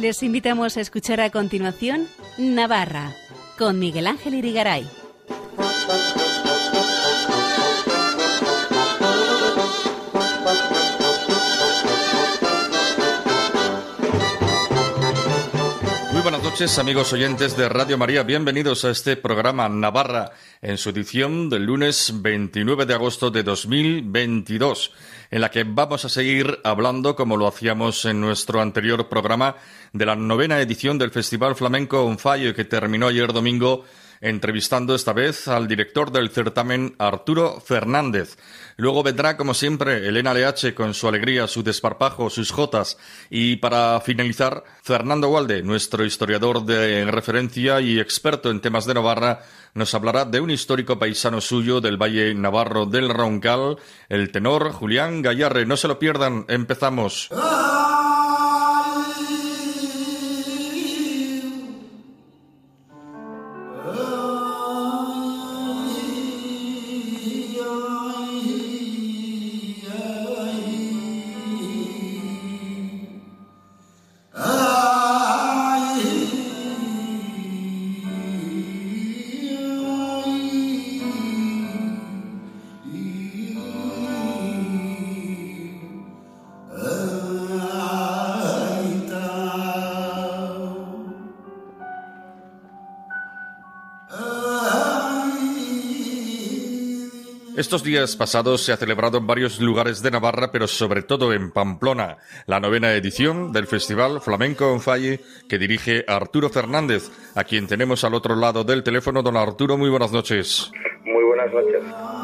Les invitamos a escuchar a continuación Navarra con Miguel Ángel Irigaray. Muy buenas noches amigos oyentes de Radio María, bienvenidos a este programa Navarra en su edición del lunes 29 de agosto de 2022, en la que vamos a seguir hablando, como lo hacíamos en nuestro anterior programa, de la novena edición del Festival Flamenco On Fire que terminó ayer domingo entrevistando esta vez al director del certamen Arturo Fernández. Luego vendrá, como siempre, Elena LH con su alegría, su desparpajo, sus jotas. Y para finalizar, Fernando Walde, nuestro historiador de referencia y experto en temas de Navarra, nos hablará de un histórico paisano suyo del Valle Navarro del Roncal, el tenor Julián Gallarre. No se lo pierdan, empezamos. Estos días pasados se ha celebrado en varios lugares de Navarra, pero sobre todo en Pamplona, la novena edición del Festival Flamenco en Falle que dirige Arturo Fernández, a quien tenemos al otro lado del teléfono. Don Arturo, muy buenas noches. Muy buenas noches.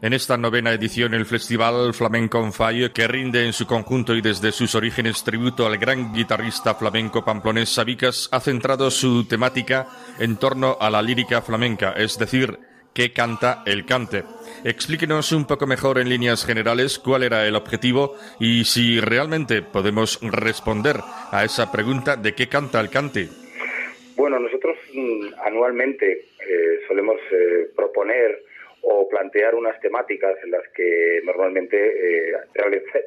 En esta novena edición el Festival Flamenco on Fire, que rinde en su conjunto y desde sus orígenes tributo al gran guitarrista flamenco pamplonés Sabicas, ha centrado su temática en torno a la lírica flamenca, es decir, qué canta el cante. Explíquenos un poco mejor en líneas generales cuál era el objetivo y si realmente podemos responder a esa pregunta de qué canta el cante. Bueno, nosotros mm, anualmente eh, solemos eh, proponer o plantear unas temáticas en las que normalmente eh,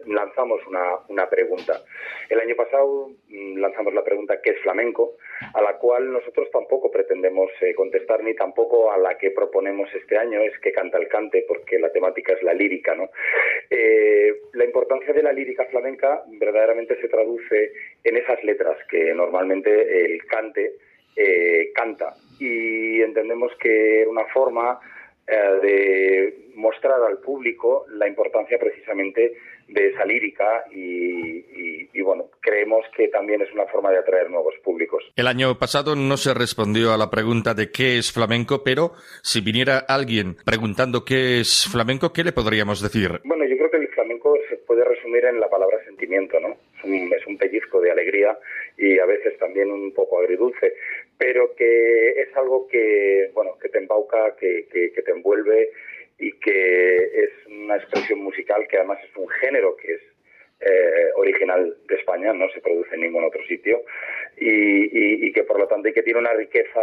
lanzamos una, pregunta. El año pasado mm, lanzamos la pregunta ¿qué es flamenco? a la cual nosotros tampoco pretendemos eh, contestar ni tampoco a la que proponemos este año es que canta el cante porque la temática es la lírica. ¿no? Eh, la importancia de la lírica flamenca verdaderamente se traduce en esas letras que normalmente el cante canta y entendemos que una forma eh, de mostrar al público la importancia precisamente de esa lírica y, bueno, creemos que también es una forma de atraer nuevos públicos. El año pasado no se respondió a la pregunta de qué es flamenco, pero si viniera alguien preguntando qué es flamenco, ¿qué le podríamos decir? Bueno, yo creo que el flamenco se puede resumir en la palabra sentimiento, ¿no? Es un, es un pellizco de alegría y a veces también un poco agridulce pero que es algo que, bueno, que te embauca, que, que, te envuelve y que es una expresión musical que además es un género que es eh, original de España, no se produce en ningún otro sitio, y, que por lo tanto y que tiene una riqueza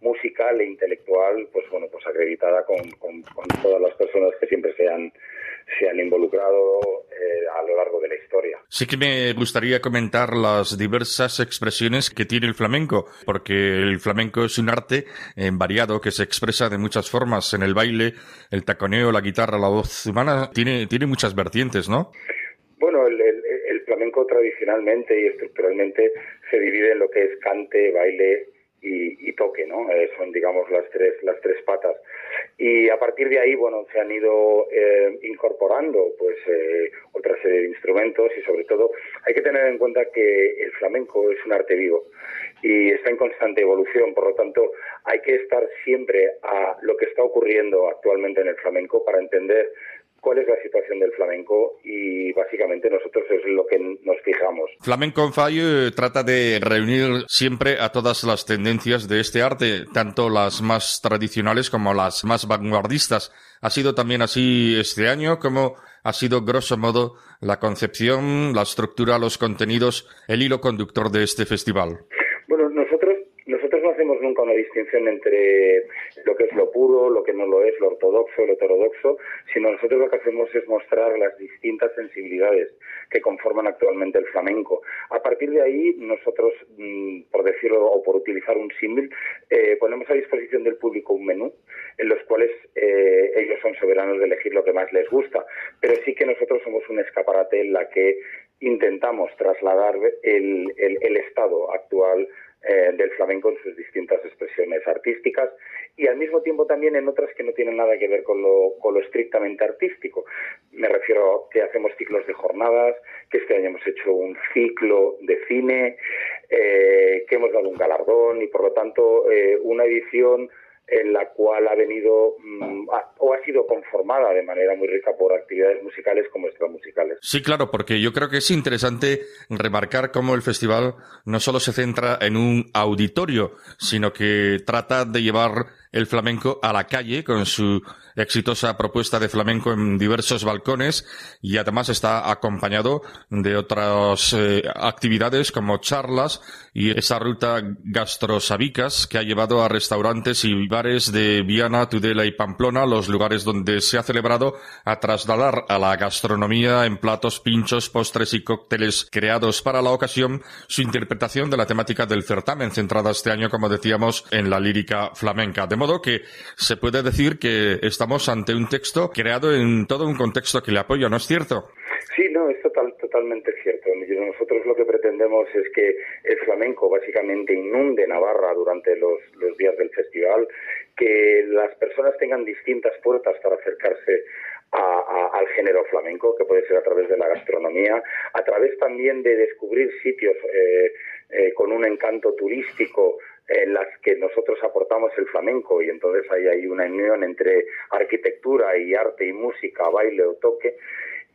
musical e intelectual, pues bueno, pues acreditada con, con, con todas las personas que siempre se han, se han involucrado eh, a lo largo de la historia. Sí que me gustaría comentar las diversas expresiones que tiene el flamenco, porque el flamenco es un arte eh, variado que se expresa de muchas formas. En el baile, el taconeo, la guitarra, la voz humana, tiene, tiene muchas vertientes, ¿no? Bueno, el, flamenco tradicionalmente y estructuralmente se divide en lo que es cante, baile, y, toque, ¿no? Eh, son, digamos, las tres, las tres patas. Y a partir de ahí, bueno, se han ido eh, incorporando, pues, eh, otra serie de instrumentos y, sobre todo, hay que tener en cuenta que el flamenco es un arte vivo y está en constante evolución. Por lo tanto, hay que estar siempre a lo que está ocurriendo actualmente en el flamenco para entender cuál es la situación del flamenco y básicamente nosotros es lo que nos fijamos. Flamenco on Fire trata de reunir siempre a todas las tendencias de este arte, tanto las más tradicionales como las más vanguardistas. ¿Ha sido también así este año? ¿Cómo ha sido, grosso modo, la concepción, la estructura, los contenidos, el hilo conductor de este festival? Bueno, nosotros no hacemos nunca una distinción entre lo que es lo puro, lo que no lo es, lo ortodoxo, lo heterodoxo, sino nosotros lo que hacemos es mostrar las distintas sensibilidades que conforman actualmente el flamenco. A partir de ahí, nosotros, mm, por decirlo o por utilizar un símil, eh, ponemos a disposición del público un menú en los cuales eh, ellos son soberanos de elegir lo que más les gusta, pero sí que nosotros somos un escaparate en la que intentamos trasladar el, el estado actual eh, del flamenco en sus distintas expresiones artísticas y al mismo tiempo también en otras que no tienen nada que ver con lo, con lo estrictamente artístico. Me refiero a que hacemos ciclos de jornadas, que este año hemos hecho un ciclo de cine, eh, que hemos dado un galardón y por lo tanto eh, una edición en la cual ha venido mm, o ha sido conformada de manera muy rica por actividades musicales como musicales. Sí, claro, porque yo creo que es interesante remarcar cómo el festival no solo se centra en un auditorio, sino que trata de llevar el flamenco a la calle con su exitosa propuesta de flamenco en diversos balcones y además está acompañado de otras eh, actividades como charlas y esa ruta gastrosabicas que ha llevado a restaurantes y bares de Viana, Tudela y Pamplona, los lugares donde se ha celebrado, a trasladar a la gastronomía en platos, pinchos, postres y cócteles creados para la ocasión su interpretación de la temática del certamen, centrada este año, como decíamos, en la lírica flamenca. Modo que se puede decir que estamos ante un texto creado en todo un contexto que le apoya, ¿no es cierto? Sí, no, es total, totalmente cierto. Nosotros lo que pretendemos es que el flamenco básicamente inunde Navarra durante los, días del festival, que las personas tengan distintas puertas para acercarse al género flamenco, que puede ser a través de la gastronomía, a través también de descubrir sitios eh, eh, con un encanto turístico en las que nosotros aportamos el flamenco y entonces ahí hay una unión entre arquitectura y arte y música, baile o toque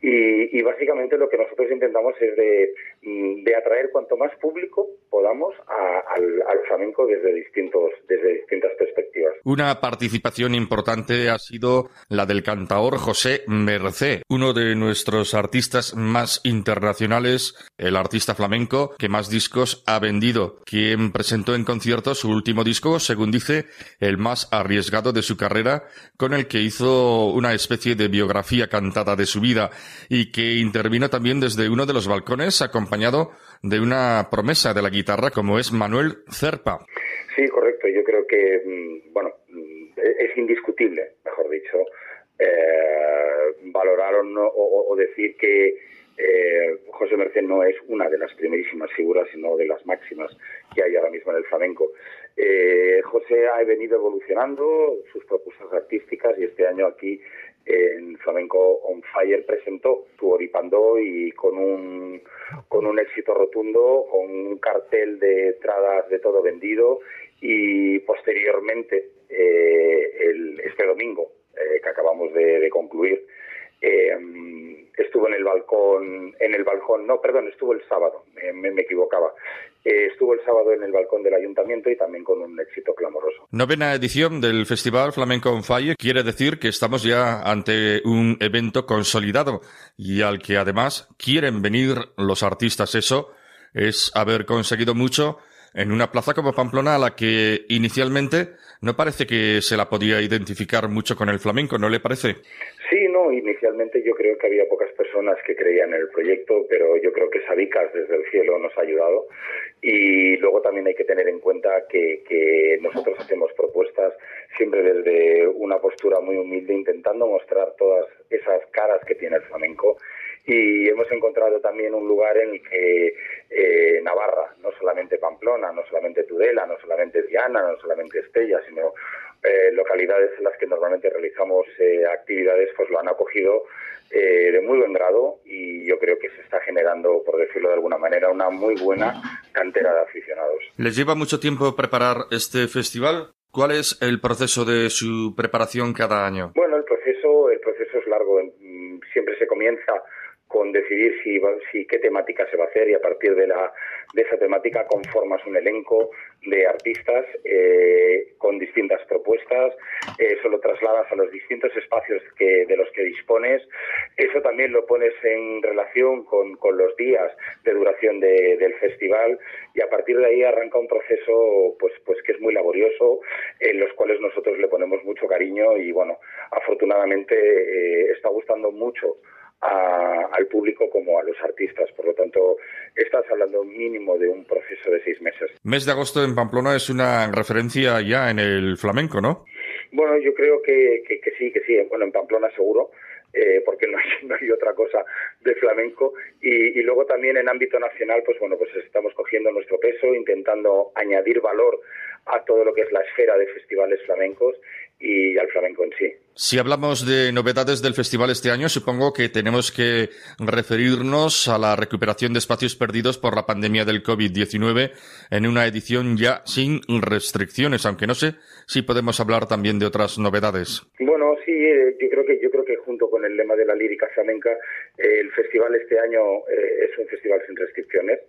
y, básicamente lo que nosotros intentamos es de, mm, atraer cuanto más público podamos al, flamenco desde, distintos, desde distintas perspectivas. Una participación importante ha sido la del cantaor José Mercé, uno de nuestros artistas más internacionales, el artista flamenco que más discos ha vendido, quien presentó en concierto su último disco, según dice, el más arriesgado de su carrera, con el que hizo una especie de biografía cantada de su vida y que intervino también desde uno de los balcones acompañado de una promesa de la guitarra como es Manuel Cerpa. Sí, correcto. Yo creo que, mm, bueno, mm, es indiscutible, mejor dicho, eh, valorar o, decir que eh, José Merced no es una de las primerísimas figuras, sino de las máximas que hay ahora mismo en el flamenco. Eh, José ha venido evolucionando sus propuestas artísticas y este año aquí en Flamenco On Fire presentó su Oripandó y con un, con un éxito rotundo, con un cartel de entradas de todo vendido y posteriormente, eh, el, este domingo eh, que acabamos de, concluir, eh, estuvo en el balcón, en el balcón, no, perdón, estuvo el sábado, me, equivocaba. Eh, estuvo el sábado en el balcón del ayuntamiento y también con un éxito clamoroso. Novena edición del Festival Flamenco on Fire quiere decir que estamos ya ante un evento consolidado y al que además quieren venir los artistas. Eso es haber conseguido mucho en una plaza como Pamplona a la que inicialmente no parece que se la podía identificar mucho con el flamenco, ¿no le parece? Sí, no, inicialmente yo creo que había pocas personas que creían en el proyecto, pero yo creo que Sabicas desde el cielo nos ha ayudado. Y luego también hay que tener en cuenta que, que nosotros hacemos propuestas siempre desde una postura muy humilde, intentando mostrar todas esas caras que tiene el flamenco y hemos encontrado también un lugar en el que eh, Navarra, no solamente Pamplona, no solamente Tudela, no solamente Diana, no solamente Estella, sino eh, localidades en las que normalmente realizamos eh, actividades, pues lo han acogido de muy buen grado y yo creo que se está generando, por decirlo de alguna manera, una muy buena cantera de aficionados. ¿Les lleva mucho tiempo preparar este festival? ¿Cuál es el proceso de su preparación cada año? Bueno, el proceso, el proceso es largo con decidir si, qué temática se va a hacer y a partir de, la, de esa temática conformas un elenco de artistas eh, con distintas propuestas, eso lo trasladas a los distintos espacios que, de los que dispones, eso también lo pones en relación con, con los días de duración del festival. Y a partir de ahí arranca un proceso pues, pues que es muy laborioso, en los cuales nosotros le ponemos mucho cariño y bueno, afortunadamente eh, está gustando mucho al público como a los artistas. Por lo tanto, estás hablando mínimo de un proceso de seis meses. Mes de agosto en Pamplona es una referencia ya en el flamenco, ¿no? Bueno, yo creo que, que, sí, que sí. Bueno, en Pamplona seguro. Eh, porque no hay, no hay, otra cosa de flamenco y, y, luego también en ámbito nacional pues bueno pues estamos cogiendo nuestro peso intentando añadir valor a todo lo que es la esfera de festivales flamencos y al flamenco en sí. Si hablamos de novedades del festival este año, supongo que tenemos que referirnos a la recuperación de espacios perdidos por la pandemia del COVID-19 en una edición ya sin restricciones, aunque no sé si podemos hablar también de otras novedades. Bueno, sí, eh, yo creo que yo creo que junto con el lema de la lírica flamenca, eh, el festival este año eh, es un festival sin restricciones.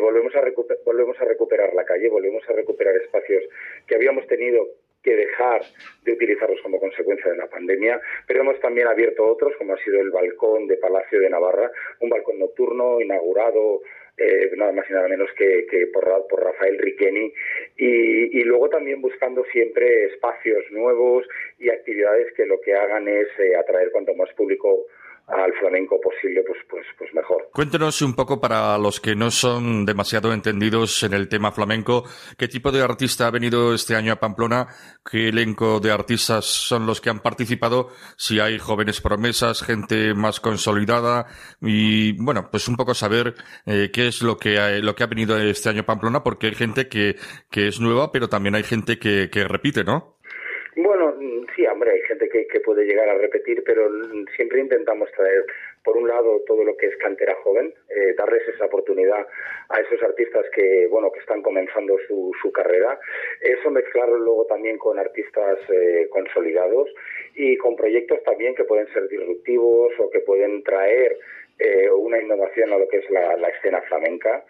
volvemos a volvemos a recuperar la calle, volvemos a recuperar espacios que habíamos tenido que dejar de utilizarlos como consecuencia de la pandemia, pero hemos también abierto otros, como ha sido el balcón de Palacio de Navarra, un balcón nocturno inaugurado eh, nada más y nada menos que, por, Rafael Riqueni y, luego también buscando siempre espacios nuevos y actividades que lo que hagan es eh, atraer cuanto más público al flamenco posible, pues, pues, pues mejor. Cuéntenos un poco para los que no son demasiado entendidos en el tema flamenco, qué tipo de artista ha venido este año a Pamplona, qué elenco de artistas son los que han participado, si hay jóvenes promesas, gente más consolidada y bueno, pues un poco saber eh, qué es lo que ha, lo que ha venido este año a Pamplona, porque hay gente que, que es nueva, pero también hay gente que, que repite, ¿no? Bueno, sí, hombre, hay gente que, puede llegar a repetir, pero siempre intentamos traer, por un lado, todo lo que es cantera joven, eh, darles esa oportunidad a esos artistas que, bueno, que están comenzando su, su carrera, eso mezclarlo luego también con artistas eh, consolidados y con proyectos también que pueden ser disruptivos o que pueden traer eh, una innovación a lo que es la, escena flamenca.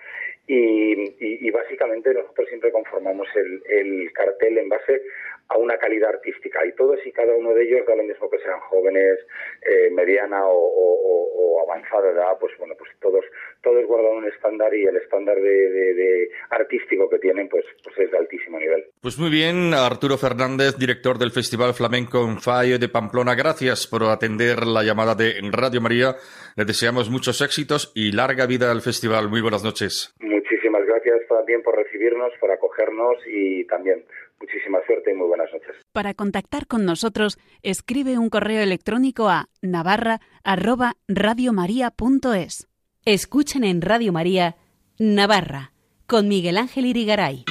Y, básicamente nosotros siempre conformamos el, el cartel en base a una calidad artística y todos y cada uno de ellos da lo mismo que sean jóvenes, eh, mediana o, avanzada edad, pues bueno, pues todos todos guardan un estándar y el estándar de, artístico que tienen pues, pues es de altísimo nivel. Pues muy bien, Arturo Fernández, director del Festival Flamenco en Falle de Pamplona, gracias por atender la llamada de Radio María. Le deseamos muchos éxitos y larga vida al festival. Muy buenas noches. Muchísimas gracias también por recibirnos, por acogernos y también Muchísima suerte y muy buenas noches. Para contactar con nosotros, escribe un correo electrónico a navarra@radiomaria.es. Escuchen en Radio María Navarra con Miguel Ángel Irigaray.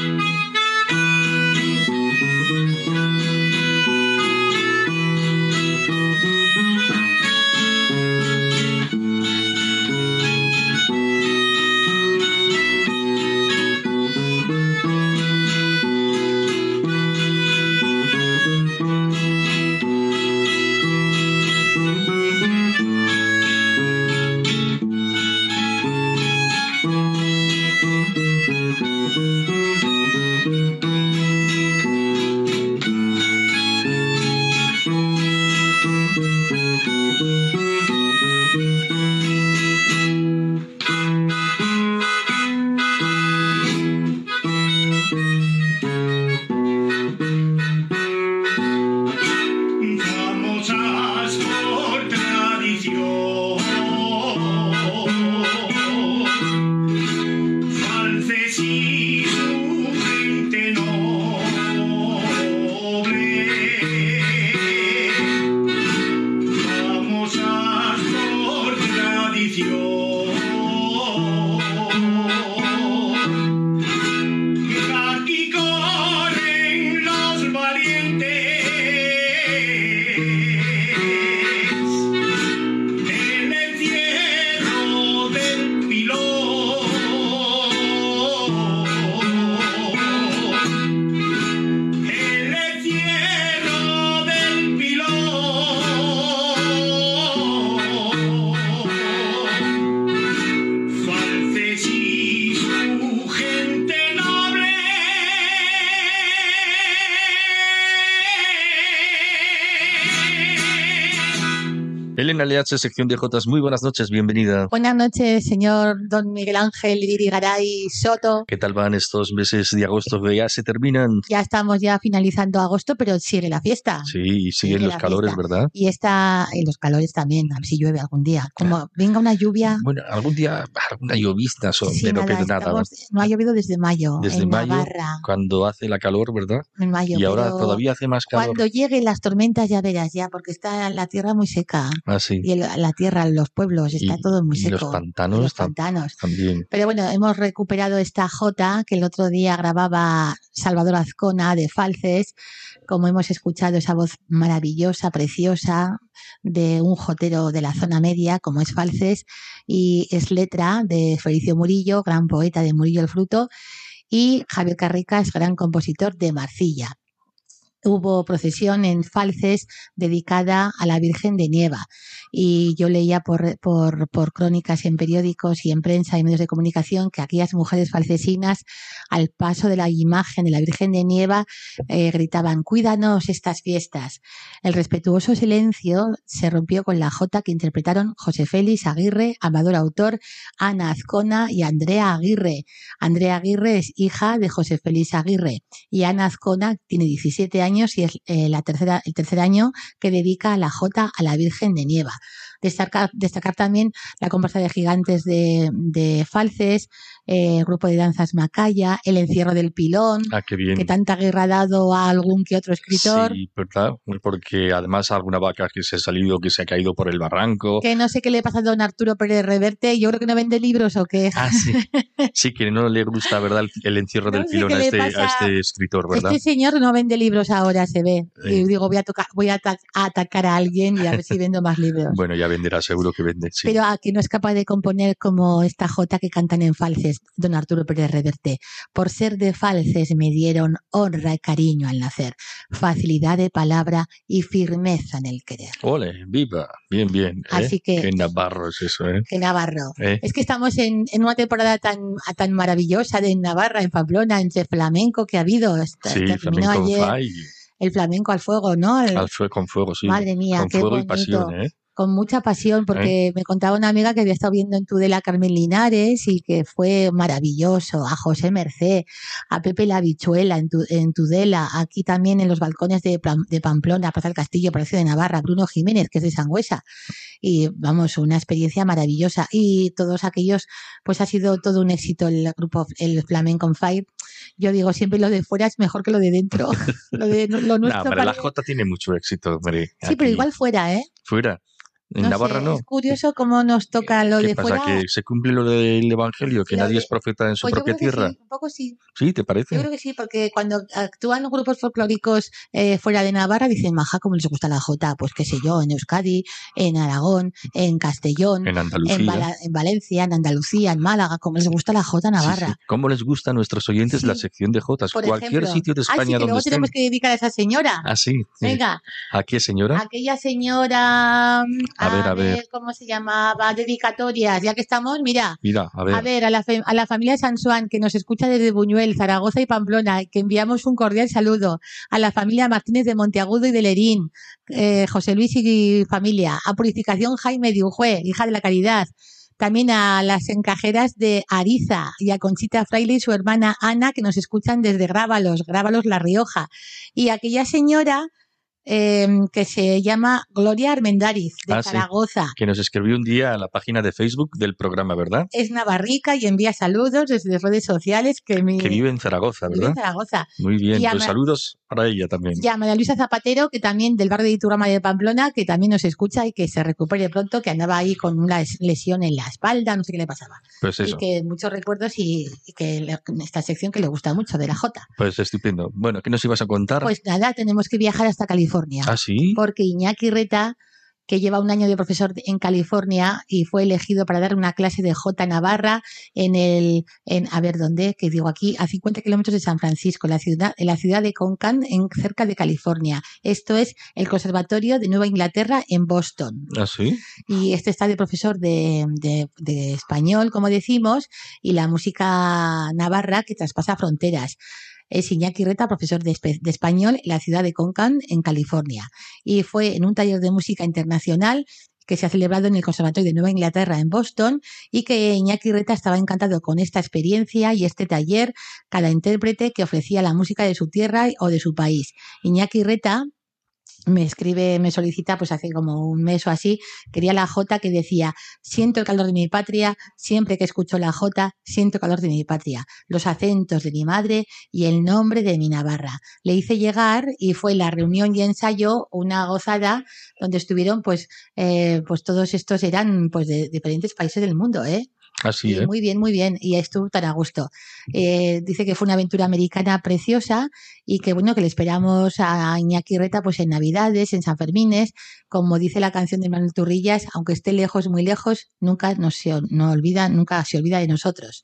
Leache, sección de Jotas, muy buenas noches, bienvenida. Buenas noches, señor don Miguel Ángel Irigaray Soto. ¿Qué tal van estos meses de agosto que ya se terminan? Ya estamos ya finalizando agosto, pero sigue la fiesta. Sí, y siguen los calores, ¿verdad? Y está, en los calores también, a ver si llueve algún día. Como venga una lluvia. Bueno, algún día, alguna llovista, son, pero nada, nada. No ha llovido desde mayo. Desde en mayo, Navarra. cuando hace la calor, ¿verdad? En mayo. Y ahora todavía hace más calor. Cuando lleguen las tormentas ya verás ya, porque está la tierra muy seca. Ah, sí. Y el, la tierra, los pueblos, está y, todo muy y seco. los pantanos, los pantanos. También. Pero bueno, hemos recuperado esta jota que el otro día grababa Salvador Azcona de Falces, como hemos escuchado esa voz maravillosa, preciosa de un jotero de la zona media, como es Falces, y es letra de Felicio Murillo, gran poeta de Murillo el Fruto, y Javier Carrica es gran compositor de Marcilla hubo procesión en Falces dedicada a la Virgen de Nieva. Y yo leía por, por, por, crónicas en periódicos y en prensa y medios de comunicación que aquellas mujeres falcesinas, al paso de la imagen de la Virgen de Nieva, eh, gritaban, cuídanos estas fiestas. El respetuoso silencio se rompió con la jota que interpretaron José Félix Aguirre, Amador Autor, Ana Azcona y Andrea Aguirre. Andrea Aguirre es hija de José Félix Aguirre y Ana Azcona tiene 17 años y es eh, la tercera, el tercer año que dedica la Jota a la Virgen de Nieva. Destacar, destacar también la comparsa de gigantes de, de Falces, eh, el grupo de danzas Macaya, el encierro del pilón, ah, bien. que tanta guerra ha dado a algún que otro escritor. Sí, ¿verdad? Porque además alguna vaca que se ha salido, que se ha caído por el barranco. Que no sé qué le pasa a don Arturo Pérez Reverte, yo creo que no vende libros o qué. Ah, sí. Sí, que no le gusta, ¿verdad? El, encierro No del pilón a este, a este escritor, ¿verdad? Este señor no vende libros ahora, se ve. Sí. Y digo, voy a, tocar, voy a, a atacar a alguien y a ver si vendo más libros. Bueno, ya venderá, seguro que vende. Sí. Pero a que no es capaz de componer como esta jota que cantan en don Arturo Pérez Reverte. Por ser de falces me dieron honra y cariño al nacer, facilidad de palabra y firmeza en el querer. Ole, viva, bien, bien. ¿eh? Así que- Qué navarro es eso, ¿eh? Que Navarro. ¿Eh? Es que estamos en, en una temporada tan, tan maravillosa de Navarra, en Pamplona, entre flamenco que ha habido. Esta- Sí, terminó flamenco ayer el flamenco al fuego, ¿no? El- al fue con fuego, sí. Madre mía, con qué fuego y bonito. pasión, ¿eh? Con mucha pasión, porque me contaba una amiga que había estado viendo en Tudela a Carmen Linares y que fue maravilloso, a José Merced, a Pepe la Bichuela en, Tu- en Tudela, aquí también en los balcones de, de Pamplona, Plaza del Castillo, Palacio de Navarra, Bruno Jiménez, que es de Sangüesa. Y vamos, una experiencia maravillosa. Y todos aquellos, pues ha sido todo un éxito el grupo, el Flamenco on Fire. Yo digo, siempre lo de fuera es mejor que lo de dentro. lo, de, lo No, nuestro hombre, la Jota tiene mucho éxito, hombre. Sí, pero igual fuera, ¿eh? Fuera. En No Navarra sé, no. Es curioso cómo nos toca lo ¿Qué de pasa? fuera. ¿Que se cumple lo del Evangelio? ¿Que Lo nadie de- es profeta en su Pues yo propia creo que tierra? sí, un poco sí. ¿Sí? ¿Te parece? Yo creo que sí, porque cuando actúan grupos folclóricos eh, fuera de Navarra dicen, maja, como les gusta la jota, pues qué sé yo, en Euskadi, en Aragón, en Castellón, En Andalucía. en, Bala- en Valencia, en Andalucía, en Málaga, como les gusta la jota Sí, navarra. sí. ¿Cómo les gusta a nuestros oyentes Sí. la sección de Jotas? Por Cualquier ejemplo. sitio de Ay, sí, España que donde luego estén. tenemos que dedicar a esa señora. Ah, sí. sí. Venga, ¿A qué señora? aquella señora, A ver, a ver. ¿cómo se llamaba? Dedicatorias, ya que estamos, mira, Mira, a ver. A ver, a la, fe- a la familia Sansuán, que nos escucha desde Buñuel, Zaragoza y Pamplona, que enviamos un cordial saludo. A la familia Martínez de Monteagudo y de Lerín, eh, José Luis y familia. A Purificación Jaime de Ujue, hija de la caridad. También a las encajeras de Ariza y a Conchita Fraile y su hermana Ana, que nos escuchan desde Grábalos, Grábalos La Rioja. Y aquella señora eh, que se llama Gloria Armendariz, de Ah, sí. Zaragoza. Que nos escribió un día a la página de Facebook del programa, ¿verdad? es navarrica y envía saludos desde redes sociales que, mi, Que vive en Zaragoza, vive ¿verdad? en Zaragoza. Muy bien, Y pues Ma- saludos para ella también. Y a María Luisa Zapatero, que también del barrio de Iturrama de Pamplona, que también nos escucha y que se recupere pronto, que andaba ahí con una les- lesión en la espalda, no sé qué le pasaba. Pues eso, Y que muchos recuerdos y, y que le- esta sección que le gusta mucho de la Jota. pues estupendo. Bueno, ¿qué nos ibas a contar? Pues nada, tenemos que viajar hasta California. Ah, sí. porque Iñaki Reta, que lleva un año de profesor en California y fue elegido para dar una clase de J Navarra en el, en, a ver dónde, que digo aquí, a 50 kilómetros de San Francisco, la ciudad, en la ciudad de Concan, en, cerca de California. Esto es el Conservatorio de Nueva Inglaterra en Boston. Ah, sí. Y este está de profesor de, de- de español, como decimos, y la música navarra que traspasa fronteras. Es Iñaki Reta, profesor de, español en la ciudad de Concan, en California. Y fue en un taller de música internacional que se ha celebrado en el Conservatorio de Nueva Inglaterra en Boston y que Iñaki Reta estaba encantado con esta experiencia y este taller, cada intérprete que ofrecía la música de su tierra o de su país. Iñaki Reta me escribe, me solicita, pues hace como un mes o así, quería la J que decía, siento el calor de mi patria, siempre que escucho la J, siento el calor de mi patria, los acentos de mi madre y el nombre de mi Navarra. Le hice llegar y fue la reunión y ensayo una gozada donde estuvieron, pues, eh, pues todos estos eran, pues, de diferentes países del mundo, ¿eh? Así Muy bien, muy bien. Y estuvo tan a gusto. Eh, dice que fue una aventura americana preciosa y que bueno, que le esperamos a Iñaki Reta pues en Navidades, en San Fermines, como dice la canción de Manuel Turrillas, aunque esté lejos, muy lejos, nunca nos se, no olvida, nunca se olvida de nosotros.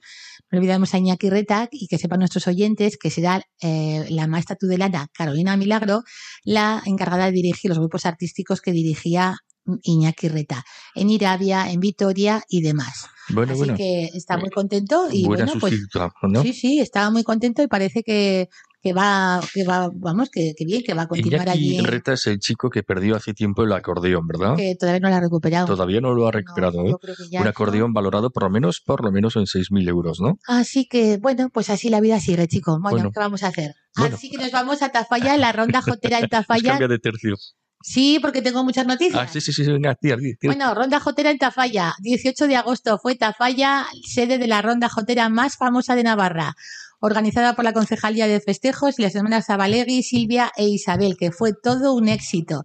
No olvidamos a Iñaki Reta y que sepan nuestros oyentes que será eh, la maestra tudelana Carolina Milagro la encargada de dirigir los grupos artísticos que dirigía Iñaki Reta, en Irabia, en Vitoria y demás. Bueno, Así que está muy contento y bueno, pues sí, sí, estaba muy contento y parece que, que va, que va, vamos, que, que bien, que va a continuar Iñaki allí. Reta es el chico que perdió hace tiempo el acordeón, ¿verdad? Que todavía no lo ha recuperado. Todavía no lo ha recuperado, No, ¿eh? Un no. acordeón valorado por lo menos, por lo menos en 6.000 euros, ¿no? Así que, bueno, pues así la vida sigue, chicos. Bueno, Bueno. ¿qué vamos a hacer? Bueno. Así que nos vamos a Tafalla, en la ronda jotera en Tafalla. Cambia de tercio. Sí, porque tengo muchas noticias. Ah, sí, sí, sí, venga, tira, tira. Bueno, Ronda Jotera en Tafalla. 18 de agosto fue Tafalla, sede de la Ronda Jotera más famosa de Navarra, organizada por la Concejalía de Festejos y las hermanas Zabalegui, Silvia e Isabel, que fue todo un éxito.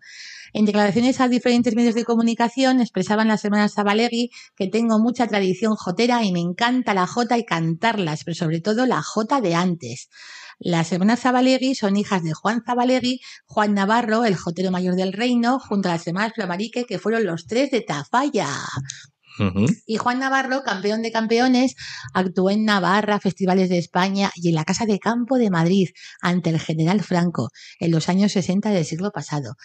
En declaraciones a diferentes medios de comunicación expresaban las hermanas Zabalegui que tengo mucha tradición jotera y me encanta la jota y cantarlas, pero sobre todo la jota de antes. Las hermanas Zabalegui son hijas de Juan Zabalegui, Juan Navarro, el jotero mayor del reino, junto a las hermanas Flamarique, que fueron los tres de Tafalla. Y Juan Navarro, campeón de campeones, actuó en Navarra, festivales de España y en la Casa de Campo de Madrid ante el general Franco en los años 60 del siglo pasado.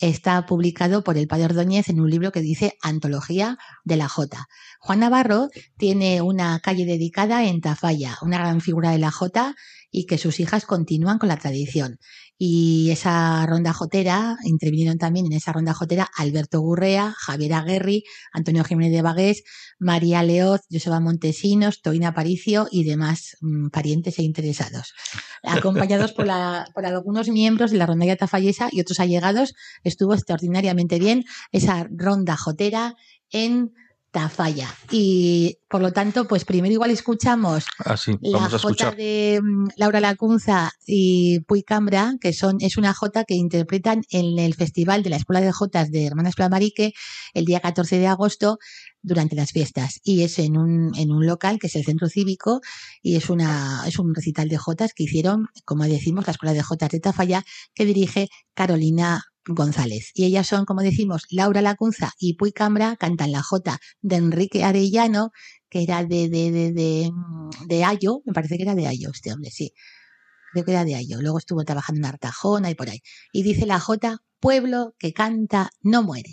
Está publicado por el padre Ordóñez en un libro que dice Antología de la Jota. Juan Navarro tiene una calle dedicada en Tafalla, una gran figura de la Jota y que sus hijas continúan con la tradición. Y esa ronda jotera, intervinieron también en esa ronda jotera Alberto Gurrea, Javier Aguerri, Antonio Jiménez de Bagués, María Leoz, Joseba Montesinos, Toina Paricio y demás mm, parientes e interesados. Acompañados por, la- por algunos miembros de la rondalla tafallesa y otros allegados, estuvo extraordinariamente bien esa ronda jotera en Tafalla. Y por lo tanto, pues primero igual escuchamos Así, la vamos a jota de mm, Laura Lacunza y Puy Cambra, que son, es una jota que interpretan en el Festival de la Escuela de Jotas de Hermanas Flamarique el día 14 de agosto durante las fiestas. Y es en un, en un local que es el Centro Cívico y es, una, es un recital de jotas que hicieron, como decimos, la Escuela de Jotas de Tafalla, que dirige Carolina González. Y ellas son, como decimos, Laura Lacunza y Puy Cambra, cantan la jota de Enrique Arellano, que era de, de, de, de, de Ayo, me parece que era de Ayo este hombre, sí. Creo que era de Ayo. Luego estuvo trabajando en Artajona y por ahí. Y dice la Jota, pueblo que canta no muere.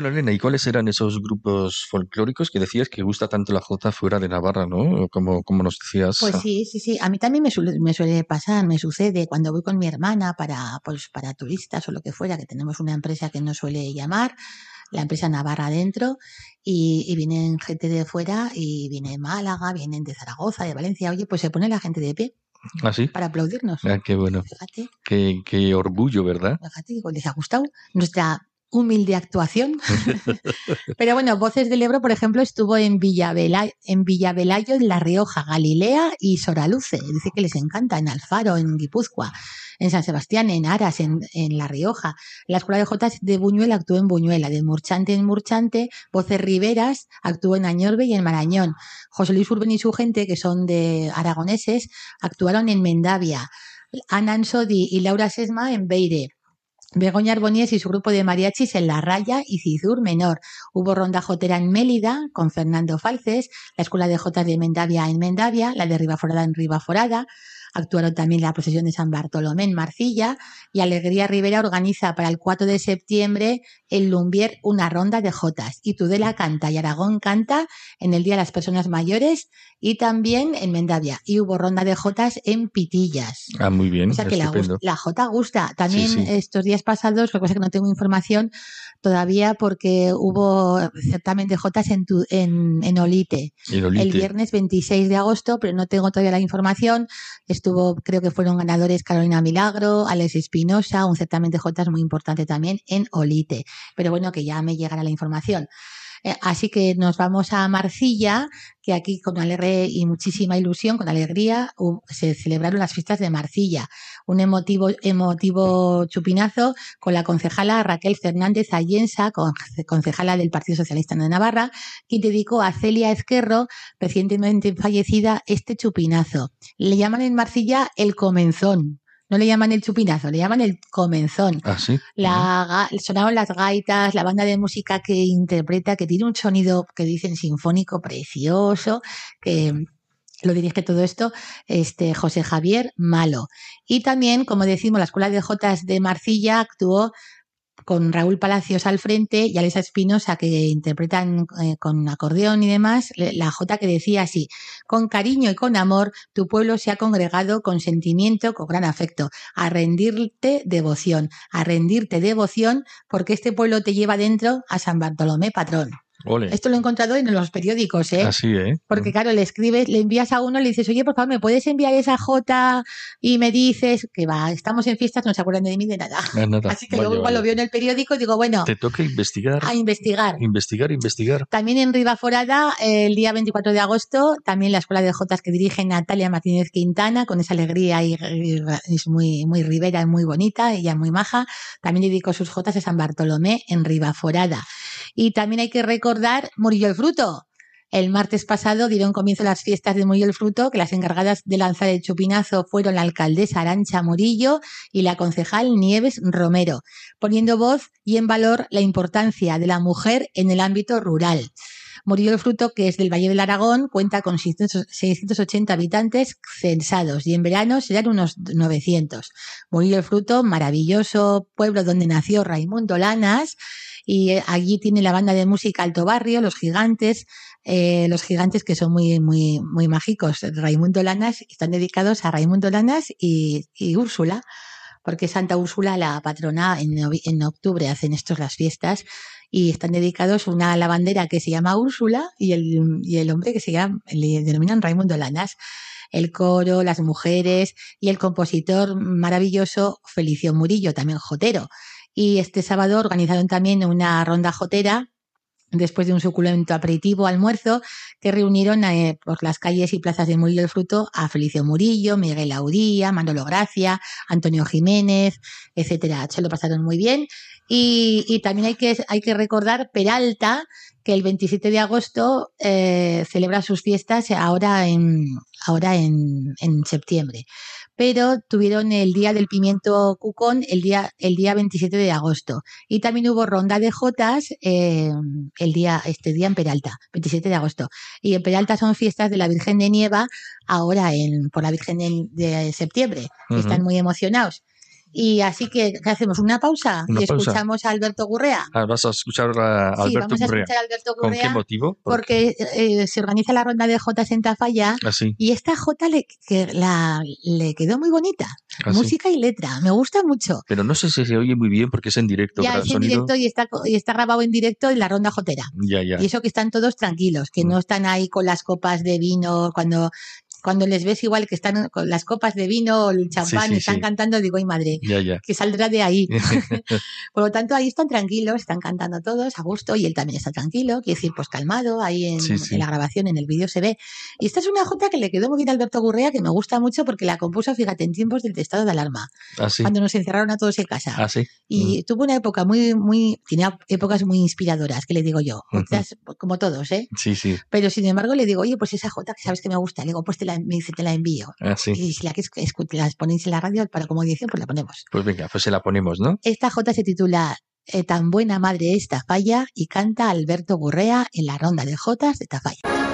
Bueno, Elena, ¿y cuáles eran esos grupos folclóricos que decías que gusta tanto la jota fuera de Navarra, ¿no? Como, como nos decías. Pues sí, sí, sí. A mí también me suele, me suele pasar, me sucede cuando voy con mi hermana para, pues, para turistas o lo que fuera, que tenemos una empresa que nos suele llamar, la empresa Navarra adentro, y, y vienen gente de fuera, y viene de Málaga, vienen de Zaragoza, de Valencia. Oye, pues se pone la gente de pie. ¿Ah, sí? Para aplaudirnos. Ah, qué bueno. Fíjate. Qué, qué orgullo, ¿verdad? Fíjate, digo, les ha gustado nuestra humilde actuación. Pero bueno, Voces del Ebro, por ejemplo, estuvo en, Villavela, en Villavelayo, en La Rioja, Galilea y Soraluce. Dice que les encanta, en Alfaro, en Guipúzcoa, en San Sebastián, en Aras, en, en La Rioja. La Escuela de Jotas de Buñuel actuó en Buñuela, de Murchante en Murchante, Voces Riveras actuó en Añorbe y en Marañón. José Luis Urben y su gente, que son de aragoneses, actuaron en Mendavia. Ana Ansodi y Laura Sesma en Beire. Begoña Arbonies y su grupo de mariachis en La Raya y Cizur Menor. Hubo ronda jotera en Mélida con Fernando Falces, la Escuela de Jotas de Mendavia en Mendavia, la de Ribaforada en Ribaforada. Actuaron también la procesión de San Bartolomé en Marcilla y Alegría Rivera organiza para el 4 de septiembre en Lumbier una ronda de jotas. Y Tudela canta y Aragón canta en el Día de las Personas Mayores y también en Mendavia. Y hubo ronda de jotas en Pitillas. Ah, muy bien. O sea que la, la Jota gusta. También Sí, sí. estos días pasados, lo que pasa es que no tengo información todavía porque hubo certamen de Jotas en, tu- en, en Olite. Y Lolite. El viernes 26 de agosto, pero no tengo todavía la información. Estuvo, creo que fueron ganadores Carolina Milagro, Alex Espinosa, un certamen de Jotas muy importante también en Olite. Pero bueno, que ya me llegará la información. Eh, Así que nos vamos a Marcilla, que aquí con alegre y muchísima ilusión, con alegría, se celebraron las fiestas de Marcilla. Un emotivo, emotivo chupinazo con la concejala Raquel Fernández Allensa, con- concejala del Partido Socialista de Navarra, quien dedicó a Celia Esquerro, recientemente fallecida, este chupinazo. Le llaman en Marcilla el comenzón. No le llaman el chupinazo, le llaman el comenzón. Ah, sí. La, sonaron las gaitas, la banda de música que interpreta, que tiene un sonido que dicen sinfónico precioso, que lo dirige todo esto este José Javier Malo. Y también, como decimos, la Escuela de Jotas de Marcilla actuó con Raúl Palacios al frente y Alesa Espinosa que interpretan eh, con acordeón y demás, la jota que decía así, con cariño y con amor, tu pueblo se ha congregado con sentimiento, con gran afecto, a rendirte devoción, a rendirte devoción, porque este pueblo te lleva dentro a San Bartolomé patrón. Ole. Esto lo he encontrado en los periódicos, ¿eh? Así, ¿eh? Porque claro, le escribes, le envías a uno, le dices, oye, por favor, ¿me puedes enviar esa J? Y me dices que va, estamos en fiestas, no se acuerdan de mí de nada. Ah, nada. Así que Vaya, luego igual lo vaya. veo en el periódico y digo, bueno, Te toca investigar, a investigar. investigar, investigar. También en Ribaforada, el día 24 de agosto, también la escuela de Jotas que dirige Natalia Martínez Quintana, con esa alegría y, y es muy, muy ribera y muy bonita, ella muy maja. También dedicó sus Jotas a San Bartolomé en Ribaforada. Y también hay que recordar Murillo el Fruto. El martes pasado dieron comienzo las fiestas de Murillo el Fruto, que las encargadas de lanzar el chupinazo fueron la alcaldesa Arancha Murillo y la concejal Nieves Romero, poniendo voz y en valor la importancia de la mujer en el ámbito rural. Murillo el Fruto, que es del Valle del Aragón, cuenta con 600 680 habitantes censados y en verano serán unos 900. Murillo el Fruto, maravilloso pueblo donde nació Raimundo Lanas y eh, allí tiene la banda de música Alto Barrio, Los Gigantes, eh, los gigantes que son muy, muy, muy mágicos. Raimundo Lanas están dedicados a Raimundo Lanas y, Úrsula, porque Santa Úrsula, la patrona, en, en octubre hacen estos las fiestas y están dedicados una lavandera que se llama Úrsula y el, y el hombre que se llama, le denominan Raimundo Lanas. El coro, las mujeres y el compositor maravilloso Felicio Murillo, también jotero. Y este sábado organizaron también una ronda jotera después de un suculento aperitivo almuerzo que reunieron eh, por las calles y plazas de Murillo el Fruto a Felicio Murillo, Miguel Auría, Manolo Gracia, Antonio Jiménez, etcétera. Se lo pasaron muy bien. Y, y también hay que, hay que recordar Peralta, que el 27 de agosto eh, celebra sus fiestas ahora en, ahora en, en septiembre. Pero tuvieron el día del pimiento cucón el día, el día 27 de agosto. Y también hubo ronda de jotas eh, el día, este día en Peralta, 27 de agosto. Y en Peralta son fiestas de la Virgen de Nieva, ahora en, por la Virgen de, de septiembre. Están muy emocionados. Y así que, ¿qué hacemos? ¿Una pausa? Una y pausa. escuchamos a Alberto Gurrea. Ah, vas a escuchar a sí, Alberto vamos a escuchar a Alberto ¿Con Gurrea qué motivo? porque eh, se organiza la ronda de Jotas en Tafalla Así, y esta Jota le, que la, le quedó muy bonita. así. Música y letra, me gusta mucho. Pero no sé si se oye muy bien porque es en directo. ya es en Sonido- directo y está, y está grabado en directo en la ronda jotera. Ya, ya. Y eso que están todos tranquilos, que Mm. no están ahí con las copas de vino, cuando, cuando les ves igual que están con las copas de vino o el champán sí, y están sí. cantando, digo, ay madre, Ya, ya. que saldrá de ahí. Por lo tanto, ahí están tranquilos, están cantando todos a gusto y él también está tranquilo, quiere decir, pues calmado, ahí en, Sí, sí. en la grabación, en el vídeo se ve. Y esta es una jota que le quedó muy bien a Alberto Gurrea, que me gusta mucho porque la compuso, fíjate, en tiempos del estado de alarma, Así. cuando nos encerraron a todos en casa. Así. Y tuvo una época muy, muy, tenía épocas muy inspiradoras, que le digo yo, otras, pues, como todos, ¿eh? Sí, sí. Pero sin embargo le digo, oye, pues esa jota que sabes que me gusta, le digo, pues te la, me dice, te la envío. Así. Y si la que las ponéis en la radio para como edición, pues la ponemos. Pues venga, pues se la ponemos, ¿no? Esta jota se titula eh, Tan buena madre es Tafalla y canta Alberto Gurrea en la ronda de jotas de Tafalla.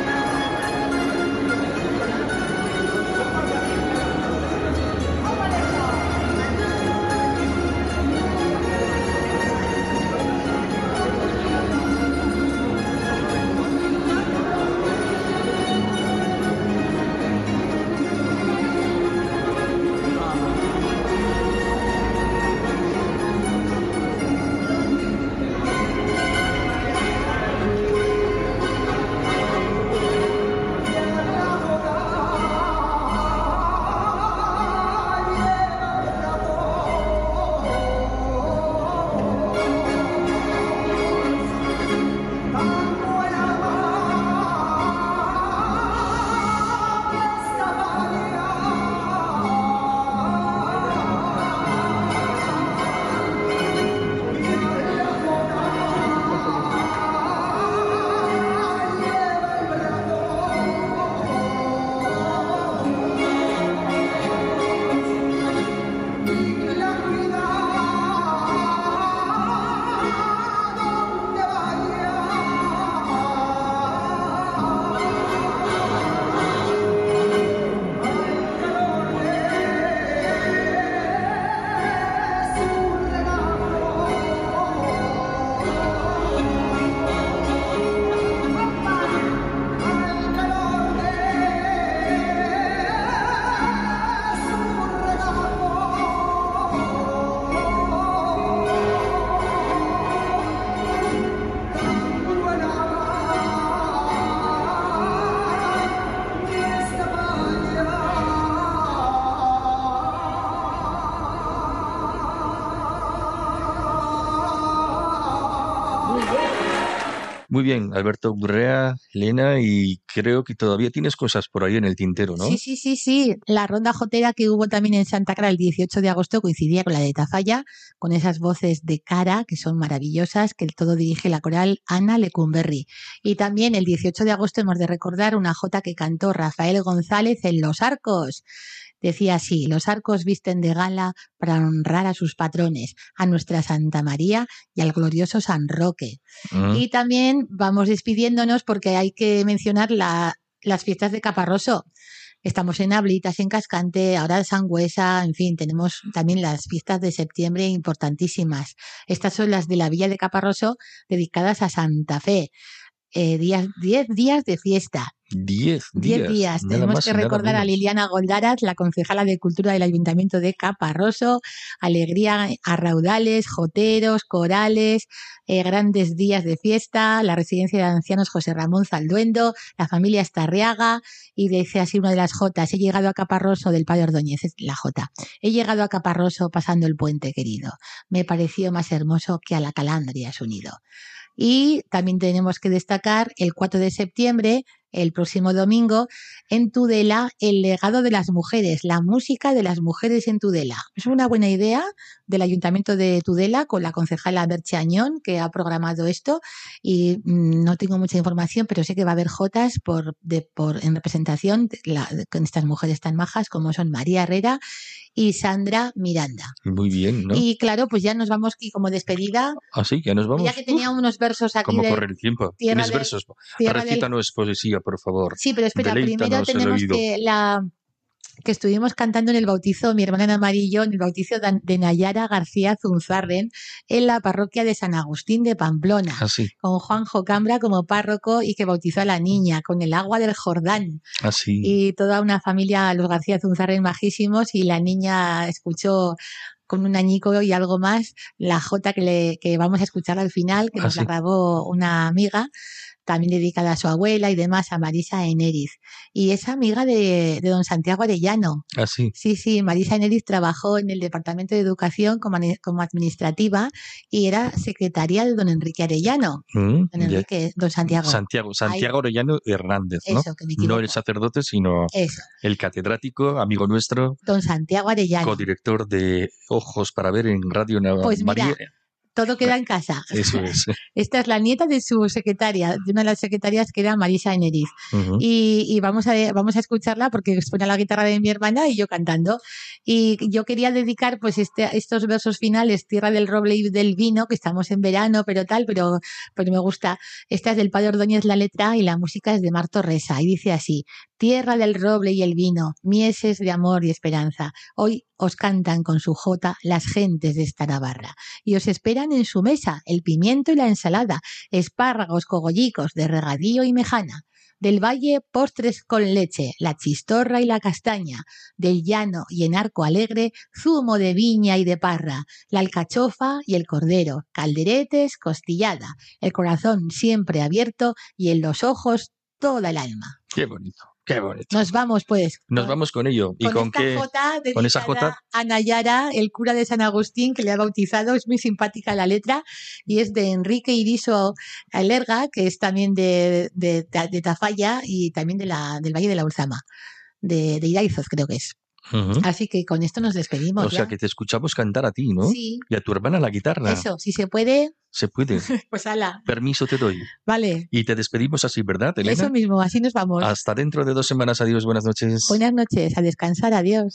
Muy bien, Alberto Gurrea, Elena, y creo que todavía tienes cosas por ahí en el tintero, ¿no? Sí, sí, sí, sí. La ronda jotera que hubo también en Santa Clara el 18 de agosto coincidía con la de Tafalla, con esas voces de cara que son maravillosas, que todo dirige la coral Ana Lecumberri. Y también el 18 de agosto hemos de recordar una jota que cantó Rafael González en Los Arcos. Decía así, los arcos visten de gala para honrar a sus patrones, a nuestra Santa María y al glorioso San Roque. Y también vamos despidiéndonos porque hay que mencionar la- las fiestas de Caparroso. Estamos en Ablitas, en Cascante, ahora Sangüesa, en fin, tenemos también las fiestas de septiembre importantísimas. Estas son las de la Villa de Caparroso dedicadas a Santa Fe. Eh, días, diez días de fiesta. Diez días. Diez días. nada Tenemos que recordar a. Liliana Goldaras, la concejala de Cultura del Ayuntamiento de Caparroso. Alegría a raudales, joteros, corales, eh, grandes días de fiesta, la residencia de ancianos José Ramón Zalduendo, la familia Estarriaga. Y dice así una de las Jotas, he llegado a Caparroso del Padre Ordóñez, es la Jota. He llegado a Caparroso pasando el puente querido. Me pareció más hermoso que a la calandria su nido. Y también tenemos que destacar el 4 de septiembre, el próximo domingo, en Tudela, el legado de las mujeres, la música de las mujeres en Tudela. Es una buena idea del Ayuntamiento de Tudela con la concejala Berche Añón, que ha programado esto. Y mm, no tengo mucha información, pero sé que va a haber jotas por, de, por, en representación la- con estas mujeres tan majas como son María Herrera y Sandra Miranda. Muy bien, ¿no? Y claro, pues ya nos vamos aquí como despedida. Así, ya nos vamos. Ya que tenía unos versos aquí ¿Cómo de corre el tiempo? ¿Tienes del- versos? tierra del- Recítanos poesía, por favor. Sí, pero espera, primero Deleítanos tenemos que la que estuvimos cantando en el bautizo, mi hermana Ana María en el bautizo de Nayara García Zunzarren, en la parroquia de San Agustín de Pamplona, Así, con Juanjo Cambra como párroco y que bautizó a la niña, con el agua del Jordán. Así. y toda una familia, los García Zunzarren majísimos, y la niña escuchó con un añico y algo más la jota que, le, que vamos a escuchar al final, que Ah, nos la grabó una amiga, también dedicada a su abuela y demás, a Marisa Eneriz. Y es amiga de, de don Santiago Arellano. Así. Sí, sí, Marisa Eneriz trabajó en el Departamento de Educación como, administrativa y era secretaria de don Enrique Arellano. Mm, Don. Enrique, don Santiago. Santiago, Santiago Orellano Hernández, ¿no? Eso, que me No el sacerdote, sino Eso, el catedrático, amigo nuestro, don Santiago Arellano. codirector de Ojos para Ver en Radio Na- Pues mira, María. Todo queda en casa. Eso es. Esta es la nieta de su secretaria, de una de las secretarias que era Marisa Eneriz. Y, y vamos, a, vamos a escucharla porque suena la guitarra de mi hermana y yo cantando. Y yo quería dedicar pues este, estos versos finales, Tierra del Roble y del Vino, que estamos en verano, pero tal, pero, pero me gusta. Esta es del Padre Ordóñez la letra y la música es de Mar Torresa. Y dice así, Tierra del Roble y el Vino, mieses de amor y esperanza. Hoy os cantan con su jota las gentes de esta Navarra. Y os esperan en su mesa el pimiento y la ensalada, espárragos, cogollicos de regadío y mejana. Del valle postres con leche, la chistorra y la castaña, del llano y en arco alegre, zumo de viña y de parra, la alcachofa y el cordero, calderetes, costillada, el corazón siempre abierto y en los ojos toda el alma. Qué bonito, qué bonito. Nos vamos pues. Nos vamos con ello. ¿Y con, con esta qué? jota con esa jota? a Nayara, el cura de San Agustín, que le ha bautizado. Es muy simpática la letra y es de Enrique Iriso Alerga, que es también de, de, de Tafalla y también de la, del Valle de la Ulzama, de, de Iraizoz creo que es. Así que con esto nos despedimos. O sea que te escuchamos cantar a ti, ¿no? Sí, Y a tu hermana la guitarra. eso, si se puede, Se puede. pues ala. Permiso te doy. Vale, Y te despedimos así, ¿verdad, Elena? eso mismo, así nos vamos. Hasta dentro de dos semanas. Adiós, buenas noches. Buenas noches, a descansar, adiós.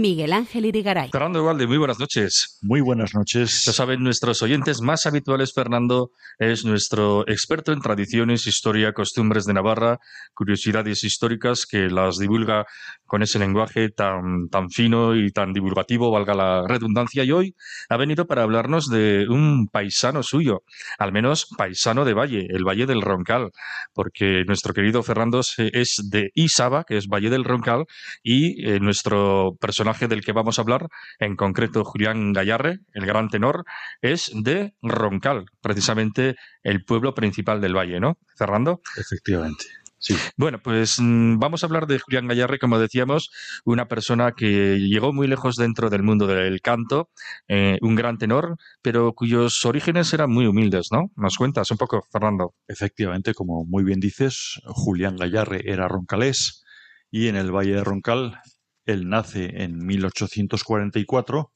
Miguel Ángel Irigaray. Fernando Valde, muy buenas noches. Muy buenas noches. Lo saben nuestros oyentes más habituales, Fernando es nuestro experto en tradiciones, historia, costumbres de Navarra, curiosidades históricas que las divulga con ese lenguaje tan, tan fino y tan divulgativo, valga la redundancia. Y hoy ha venido para hablarnos de un paisano suyo, al menos paisano de Valle, el Valle del Roncal, porque nuestro querido Fernando es de Isaba, que es Valle del Roncal, y eh, nuestro personaje del que vamos a hablar, en concreto Julián Gallarre, el gran tenor, es de Roncal, precisamente el pueblo principal del valle, ¿no? Fernando. Efectivamente. Sí. Bueno, pues mm, vamos a hablar de Julián Gallarre, como decíamos, una persona que llegó muy lejos dentro del mundo del canto, eh, un gran tenor, pero cuyos orígenes eran muy humildes, ¿no? ¿Nos cuentas un poco, Fernando? Efectivamente, como muy bien dices, Julián Gallarre era roncalés y en el Valle de Roncal él nace en 1844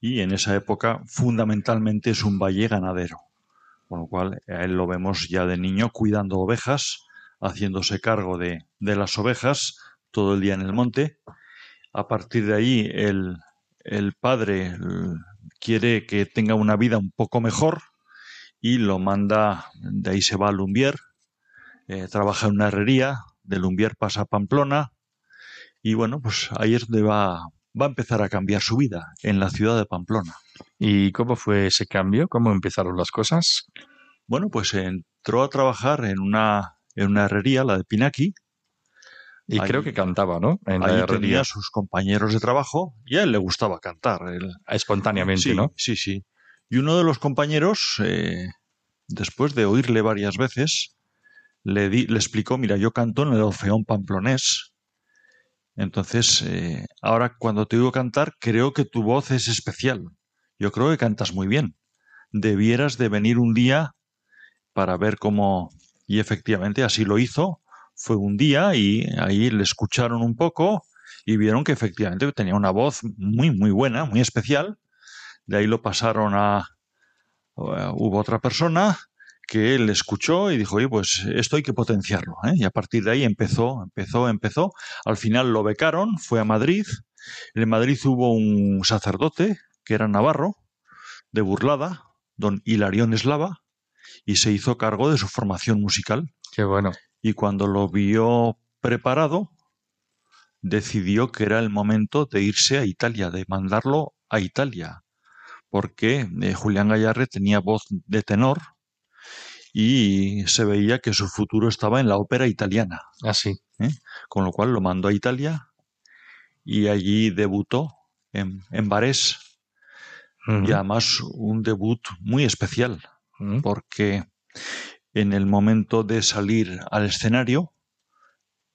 y en esa época fundamentalmente es un valle ganadero, con lo cual a él lo vemos ya de niño cuidando ovejas, haciéndose cargo de, de las ovejas todo el día en el monte. A partir de ahí el, el padre quiere que tenga una vida un poco mejor y lo manda, de ahí se va a Lumbier, eh, trabaja en una herrería, de Lumbier pasa a Pamplona y bueno, pues ahí es donde va, va a empezar a cambiar su vida, en la ciudad de Pamplona. ¿Y cómo fue ese cambio? ¿Cómo empezaron las cosas? bueno, pues entró a trabajar en una, en una herrería, la de Pinaki. Y creo que cantaba, ¿no? En ahí tenía sus compañeros de trabajo y a él le gustaba cantar. Espontáneamente, ¿no? Sí, sí. Y uno de los compañeros, eh, después de oírle varias veces, le, le explicó, mira, yo canto en el Orfeón Pamplonés. Entonces, eh, ahora cuando te oigo cantar, creo que tu voz es especial. Yo creo que cantas muy bien. Debieras de venir un día para ver cómo... Y efectivamente así lo hizo. Fue un día y ahí le escucharon un poco y vieron que efectivamente tenía una voz muy, muy buena, muy especial. De ahí lo pasaron a... hubo otra persona que él escuchó y dijo, oye, pues esto hay que potenciarlo. ¿eh? Y a partir de ahí empezó, empezó, empezó. Al final lo becaron, fue a Madrid. En Madrid hubo un sacerdote que era navarro, de Burlada, don Hilarión Eslava, y se hizo cargo de su formación musical. Qué bueno. Y cuando lo vio preparado, decidió que era el momento de irse a Italia, de mandarlo a Italia, porque eh, Julián Gallarre tenía voz de tenor y se veía que su futuro estaba en la ópera italiana. Así. Ah, ¿Eh? Con lo cual lo mandó a Italia y allí debutó en, en Varese. Y además un debut muy especial, porque en el momento de salir al escenario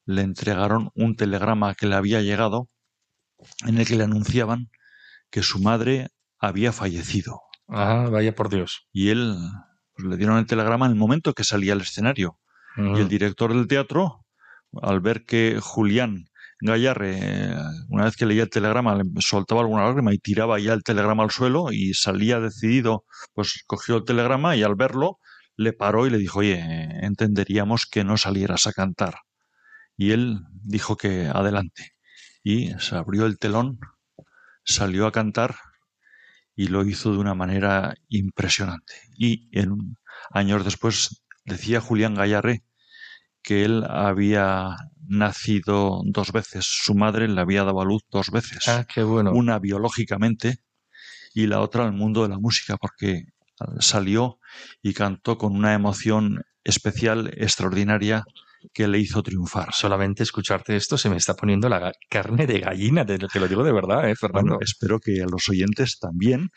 le entregaron un telegrama que le había llegado en el que le anunciaban que su madre había fallecido. Ah, vaya por Dios. Y él pues le dieron el telegrama en el momento que salía al escenario. Y el director del teatro, al ver que Julián Gallarre, una vez que leía el telegrama, le soltaba alguna lágrima y tiraba ya el telegrama al suelo y salía decidido, pues cogió el telegrama y al verlo le paró y le dijo, oye, entenderíamos que no salieras a cantar. Y él dijo que adelante. Y se abrió el telón, salió a cantar y lo hizo de una manera impresionante. Y en años después decía Julián Gallarre que él había nacido dos veces, su madre le había dado a luz dos veces. Ah, qué bueno. Una biológicamente y la otra al mundo de la música, porque salió y cantó con una emoción especial, extraordinaria, que le hizo triunfar. Solamente escucharte esto se me está poniendo la carne de gallina, te, lo digo de verdad, ¿eh, Fernando. espero que a los oyentes también,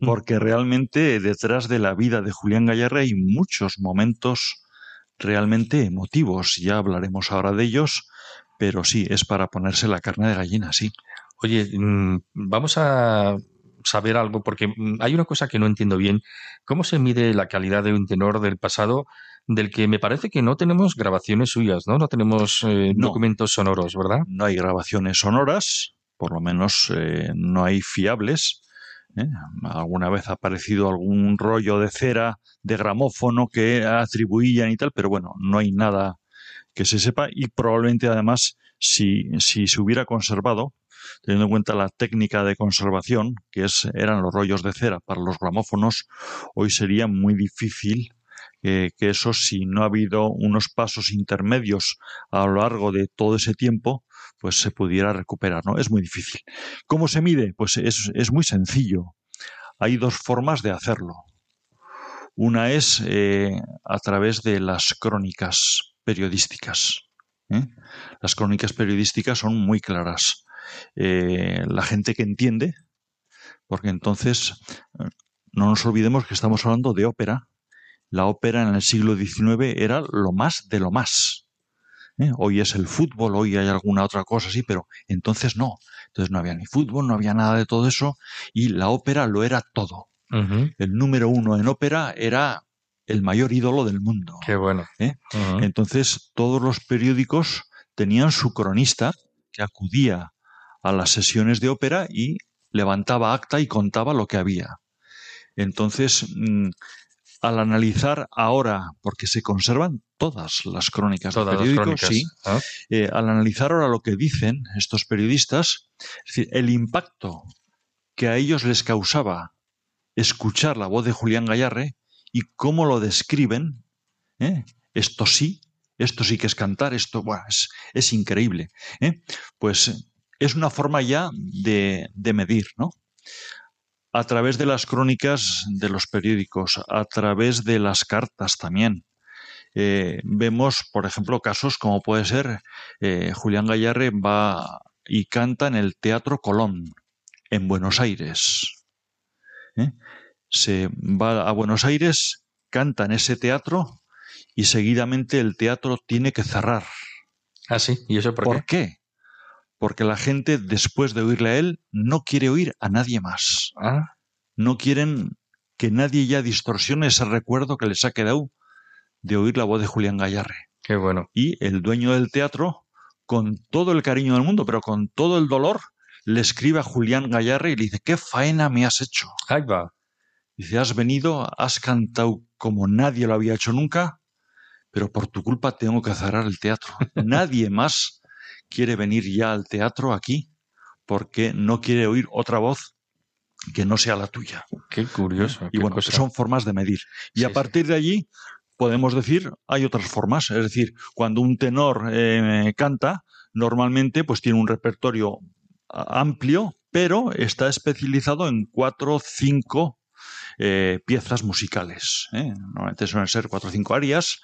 porque realmente detrás de la vida de Julián Gallarre hay muchos momentos realmente emotivos. Ya hablaremos ahora de ellos, pero sí, es para ponerse la carne de gallina, sí. Oye, mm, vamos a saber algo, porque mm, hay una cosa que no entiendo bien. ¿Cómo se mide la calidad de un tenor del pasado del que me parece que no tenemos grabaciones suyas, ¿no? No tenemos eh, documentos sonoros, ¿verdad? No hay grabaciones sonoras, por lo menos eh, no hay fiables. ¿eh? Alguna vez ha aparecido algún rollo de cera de gramófono que atribuían y tal, pero bueno, no hay nada que se sepa y probablemente además si, si se hubiera conservado, teniendo en cuenta la técnica de conservación, que es, eran los rollos de cera para los gramófonos, hoy sería muy difícil que eso si no ha habido unos pasos intermedios a lo largo de todo ese tiempo, pues se pudiera recuperar, ¿no? Es muy difícil. ¿Cómo se mide? Pues es, es muy sencillo. Hay dos formas de hacerlo. Una es eh, a través de las crónicas periodísticas. ¿eh? Las crónicas periodísticas son muy claras. Eh, la gente que entiende, porque entonces no nos olvidemos que estamos hablando de ópera, la ópera en el siglo XIX era lo más de lo más. ¿eh? Hoy es el fútbol, hoy hay alguna otra cosa así, pero entonces no. Entonces no había ni fútbol, no había nada de todo eso y la ópera lo era todo. El número uno en ópera era el mayor ídolo del mundo. Qué bueno. ¿eh? Entonces todos los periódicos tenían su cronista que acudía a las sesiones de ópera y levantaba acta y contaba lo que había. Entonces, mm, al analizar ahora, porque se conservan todas las crónicas de periódicos, sí, ¿ah? eh, al analizar ahora lo que dicen estos periodistas, es decir, el impacto que a ellos les causaba escuchar la voz de Julián Gallarre y cómo lo describen, ¿eh? esto sí, esto sí que es cantar, esto bueno, es, increíble. ¿eh? Pues es una forma ya de, de medir, ¿no? A través de las crónicas de los periódicos, a través de las cartas también. Eh, vemos, por ejemplo, casos como puede ser eh, Julián Gallarre va y canta en el Teatro Colón, en Buenos Aires. ¿Eh? Se va a Buenos Aires, canta en ese teatro y seguidamente el teatro tiene que cerrar. Ah, sí, ¿y eso por, ¿Por qué? Porque la gente, después de oírle a él, no quiere oír a nadie más. Ah, No quieren que nadie ya distorsione ese recuerdo que les ha quedado de oír la voz de Julián Gallarre. qué bueno. Y el dueño del teatro, con todo el cariño del mundo, pero con todo el dolor, le escribe a Julián Gallarre y le dice, ¿qué faena me has hecho? Ahí va. Dice, has venido, has cantado como nadie lo había hecho nunca, pero por tu culpa tengo que cerrar el teatro. nadie más quiere venir ya al teatro aquí porque no quiere oír otra voz que no sea la tuya. Qué curioso. Y qué bueno, cosa. son formas de medir. Y Sí, a partir de allí podemos decir, hay otras formas. Es decir, cuando un tenor eh, canta, normalmente pues tiene un repertorio amplio, pero está especializado en cuatro o cinco eh, piezas musicales. ¿eh? Normalmente suelen ser cuatro o cinco arias.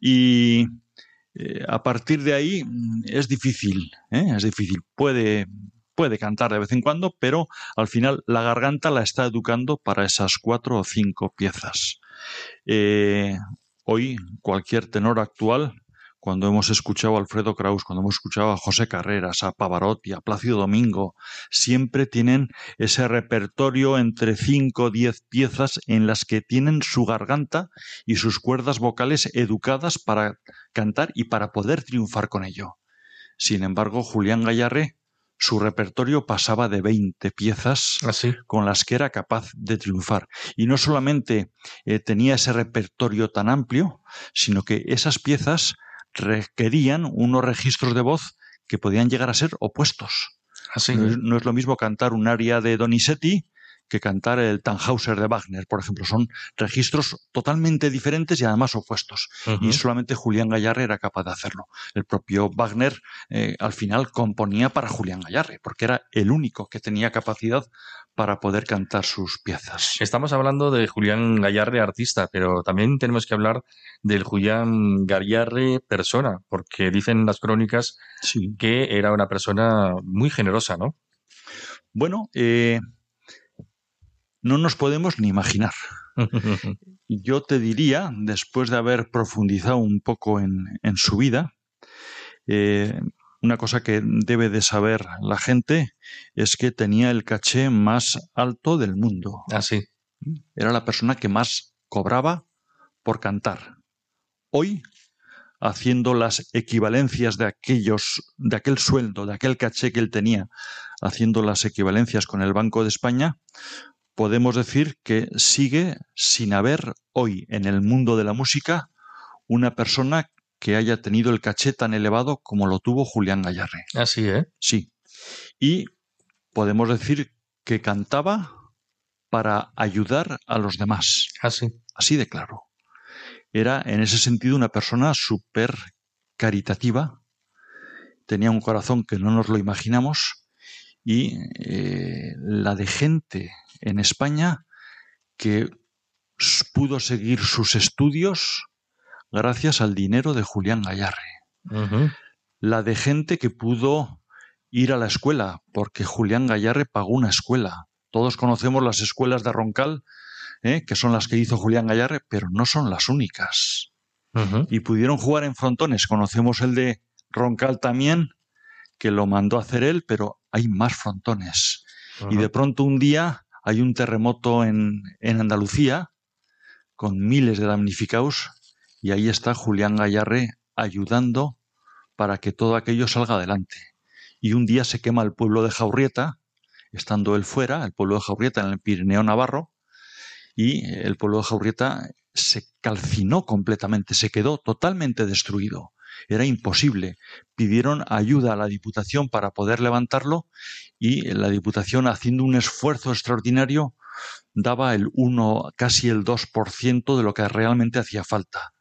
Y eh, a partir de ahí mm, es difícil, ¿eh? es difícil. Puede, puede cantar de vez en cuando, pero al final la garganta la está educando para esas cuatro o cinco piezas. Eh, hoy cualquier tenor actual, cuando hemos escuchado a Alfredo Kraus, cuando hemos escuchado a José Carreras, a Pavarotti, a Plácido Domingo, siempre tienen ese repertorio entre cinco o diez piezas en las que tienen su garganta y sus cuerdas vocales educadas para cantar y para poder triunfar con ello. Sin embargo, Julián Gallarre, su repertorio pasaba de 20 piezas Así. con las que era capaz de triunfar. Y no solamente eh, tenía ese repertorio tan amplio, sino que esas piezas requerían unos registros de voz que podían llegar a ser opuestos. Así. No, es, no es lo mismo cantar un aria de Donizetti que cantar el Tannhauser de Wagner, por ejemplo. Son registros totalmente diferentes y además opuestos. Y solamente Julián Gallarre era capaz de hacerlo. El propio Wagner eh, al final componía para Julián Gallarre, porque era el único que tenía capacidad para poder cantar sus piezas. Estamos hablando de Julián Gallarre, artista, pero también tenemos que hablar del Julián Gallarre, persona, porque dicen las crónicas Sí. que era una persona muy generosa, ¿no? Bueno, eh, no nos podemos ni imaginar. Yo te diría, después de haber profundizado un poco en, en su vida, eh, una cosa que debe de saber la gente es que tenía el caché más alto del mundo. Así. Era la persona que más cobraba por cantar. Hoy, haciendo las equivalencias de aquellos, de aquel sueldo, de aquel caché que él tenía, haciendo las equivalencias con el Banco de España, podemos decir que sigue sin haber hoy en el mundo de la música una persona que haya tenido el caché tan elevado como lo tuvo Julián Gallarre. Así, ¿eh? Sí. Y podemos decir que cantaba para ayudar a los demás. Así. Así de claro. Era en ese sentido una persona súper caritativa. Tenía un corazón que no nos lo imaginamos. Y eh, la de gente en España que pudo seguir sus estudios gracias al dinero de Julián Gallarre la de gente que pudo ir a la escuela, porque Julián Gallarre pagó una escuela. Todos conocemos las escuelas de Roncal, ¿eh? que son las que hizo Julián Gallarre, pero no son las únicas. Y pudieron jugar en frontones. Conocemos el de Roncal también, que lo mandó a hacer él, pero hay más frontones. Y de pronto un día hay un terremoto en, en Andalucía con miles de damnificados y ahí está Julián Gallarre ayudando para que todo aquello salga adelante. Y un día se quema el pueblo de Jaurrieta, estando él fuera, el pueblo de Jaurrieta en el Pirineo Navarro, y el pueblo de Jaurrieta se calcinó completamente, se quedó totalmente destruido. Era imposible. Pidieron ayuda a la Diputación para poder levantarlo y la Diputación, haciendo un esfuerzo extraordinario, daba el 1, casi el 2% de lo que realmente hacía falta.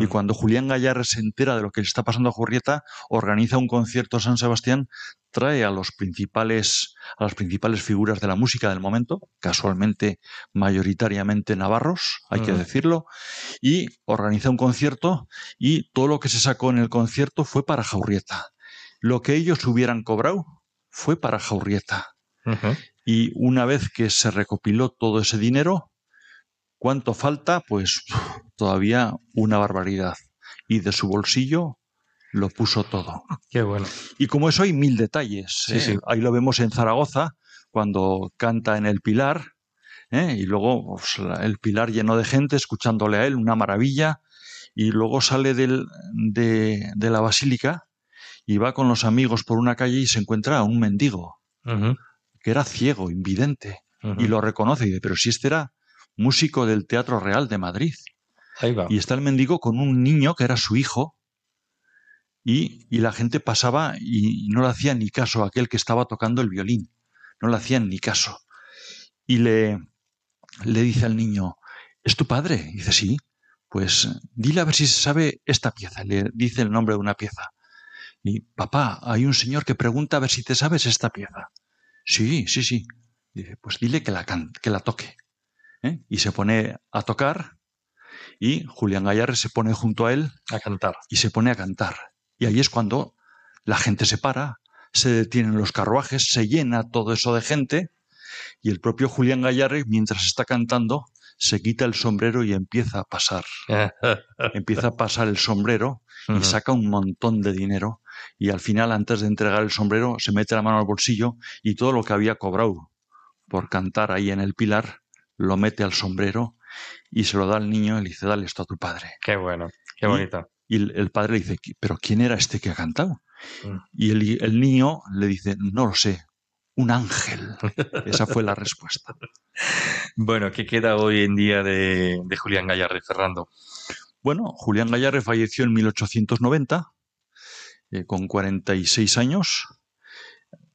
Y cuando Julián Gallarre se entera de lo que le está pasando a Jurrieta, organiza un concierto en San Sebastián, trae a los principales, a las principales figuras de la música del momento, casualmente mayoritariamente navarros, hay que decirlo, y organiza un concierto y todo lo que se sacó en el concierto fue para Jaurrieta. Lo que ellos hubieran cobrado fue para Jaurrieta. Y una vez que se recopiló todo ese dinero, ¿cuánto falta? Pues todavía una barbaridad. Y de su bolsillo lo puso todo. Qué bueno. Y como eso hay mil detalles. Sí, ¿eh? sí. Ahí lo vemos en Zaragoza, cuando canta en el Pilar, ¿eh? y luego pues, el Pilar lleno de gente escuchándole a él, una maravilla, y luego sale del- de, de la basílica y va con los amigos por una calle y se encuentra a un mendigo, que era ciego, invidente, y lo reconoce y dice, pero si este era músico del Teatro Real de Madrid. Ahí va. Y está el mendigo con un niño que era su hijo, y, y la gente pasaba y no le hacía ni caso a aquel que estaba tocando el violín. No le hacían ni caso. Y le, le dice al niño, ¿es tu padre? Y dice, sí. Pues dile a ver si se sabe esta pieza. Le dice el nombre de una pieza. Y, papá, hay un señor que pregunta a ver si te sabes esta pieza. Sí, sí, sí. Dice, pues dile que la, can- que la toque. ¿Eh? Y se pone a tocar y Julián Gallarre se pone junto a él A cantar. y se pone a cantar. Y ahí es cuando la gente se para, se detienen los carruajes, se llena todo eso de gente y el propio Julián Gallarre, mientras está cantando, se quita el sombrero y empieza a pasar. Empieza a pasar el sombrero y saca un montón de dinero y al final, antes de entregar el sombrero, se mete la mano al bolsillo y todo lo que había cobrado por cantar ahí en el pilar, lo mete al sombrero y se lo da al niño y le dice, dale esto a tu padre. Qué bueno. Qué bonito. Y el, el padre le dice, ¿pero quién era este que ha cantado? Mm. Y el, el niño le dice, no lo sé, un ángel. Esa fue la respuesta. Bueno, ¿qué queda hoy en día de, de Julián Gallarre, Fernando? Bueno, Julián Gallarre falleció en 1890, eh, con 46 años.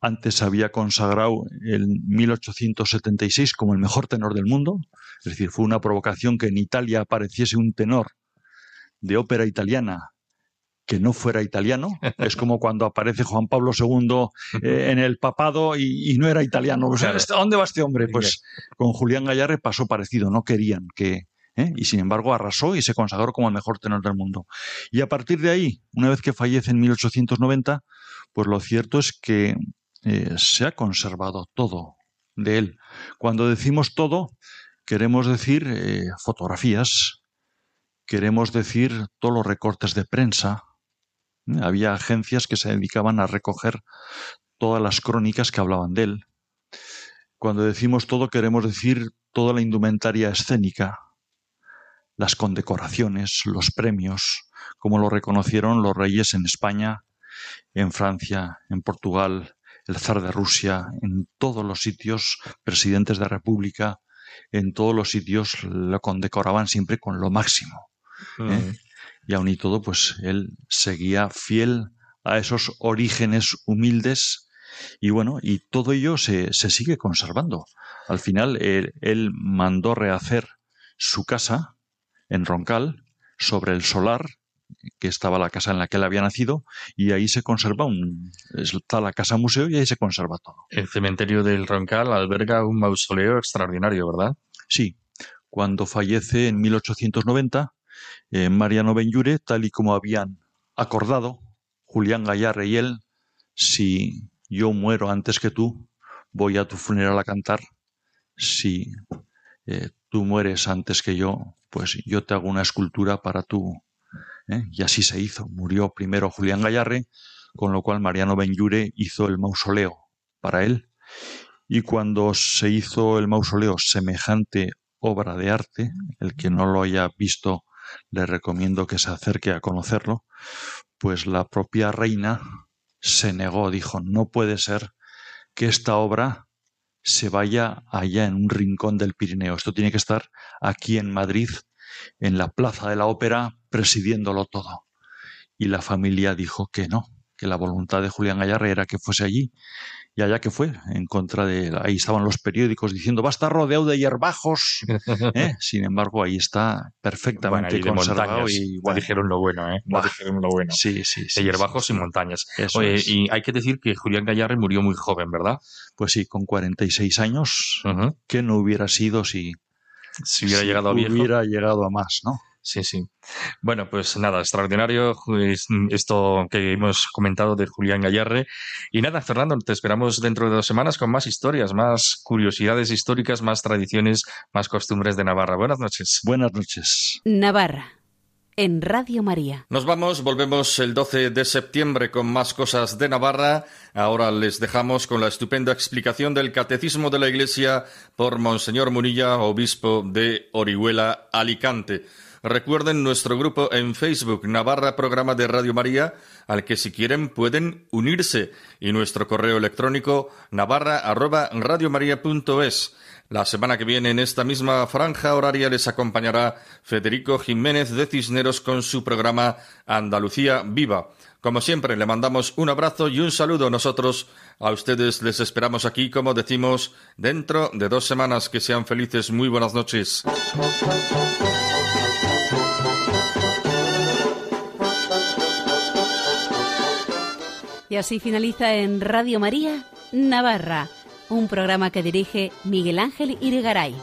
Antes había consagrado en 1876 como el mejor tenor del mundo. Es decir, fue una provocación que en Italia apareciese un tenor de ópera italiana que no fuera italiano. Es como cuando aparece Juan Pablo II eh, en el papado y, y no era italiano. ¿A dónde va este hombre? Pues con Julián Gallarre pasó parecido. No querían que, ¿eh? y sin embargo arrasó y se consagró como el mejor tenor del mundo. Y a partir de ahí, una vez que fallece en 1890, pues lo cierto es que eh, se ha conservado todo de él. Cuando decimos todo, queremos decir eh, fotografías, queremos decir todos los recortes de prensa. ¿eh? Había agencias que se dedicaban a recoger todas las crónicas que hablaban de él. Cuando decimos todo, queremos decir toda la indumentaria escénica, las condecoraciones, los premios, como lo reconocieron los reyes en España, en Francia, en Portugal, el zar de Rusia, en todos los sitios, presidentes de república, en todos los sitios lo condecoraban siempre con lo máximo. ¿eh? Y aun y todo, pues él seguía fiel a esos orígenes humildes y bueno, y todo ello se, se sigue conservando. Al final, él, él mandó rehacer su casa en Roncal sobre el solar que estaba la casa en la que él había nacido y ahí se conserva un está la casa museo y ahí se conserva todo. El cementerio del Roncal alberga un mausoleo extraordinario, ¿verdad? Sí, cuando fallece en 1890 eh, Mariano Benlure, tal y como habían acordado Julián Gallarre y él, si yo muero antes que tú, voy a tu funeral a cantar. Si eh, tú mueres antes que yo, pues yo te hago una escultura para tú. ¿Eh? Y así se hizo. Murió primero Julián Gallarre, con lo cual Mariano Benlure hizo el mausoleo para él. Y cuando se hizo el mausoleo semejante obra de arte, el que no lo haya visto le recomiendo que se acerque a conocerlo, pues la propia reina se negó, dijo, no puede ser que esta obra se vaya allá en un rincón del Pirineo. Esto tiene que estar aquí en Madrid, en la Plaza de la Ópera, presidiéndolo todo. Y la familia dijo que no, que la voluntad de Julián Gallarre era que fuese allí y allá que fue, en contra de... Ahí estaban los periódicos diciendo, va a estar rodeado de hierbajos. ¿eh? Sin embargo, ahí está perfectamente bueno, conservado. y, bueno, dijeron lo bueno, ¿eh? Dijeron lo bueno. Sí, sí, sí. De hierbajos sí, y montañas. Oye, y hay que decir que Julián Gallarre murió muy joven, ¿verdad? Pues sí, con 46 años, Uh -huh. ¿qué no hubiera sido si, si hubiera si llegado a viejo? hubiera llegado a más, ¿no? Sí, sí. Bueno, pues nada, extraordinario esto que hemos comentado de Julián Gallarre. Y nada, Fernando, te esperamos dentro de dos semanas con más historias, más curiosidades históricas, más tradiciones, más costumbres de Navarra. Buenas noches. Buenas noches. Navarra, en Radio María. Nos vamos, volvemos el 12 de septiembre con más cosas de Navarra. Ahora les dejamos con la estupenda explicación del Catecismo de la Iglesia por Monseñor Munilla, obispo de Orihuela, Alicante. Recuerden nuestro grupo en Facebook, Navarra Programa de Radio María, al que si quieren pueden unirse, y nuestro correo electrónico navarra@radiomaria.es. La semana que viene en esta misma franja horaria les acompañará Federico Jiménez de Cisneros con su programa Andalucía Viva. Como siempre, le mandamos un abrazo y un saludo. Nosotros a ustedes les esperamos aquí, como decimos, dentro de dos semanas. Que sean felices. Muy buenas noches. Y así finaliza en Radio María Navarra, un programa que dirige Miguel Ángel Irigaray.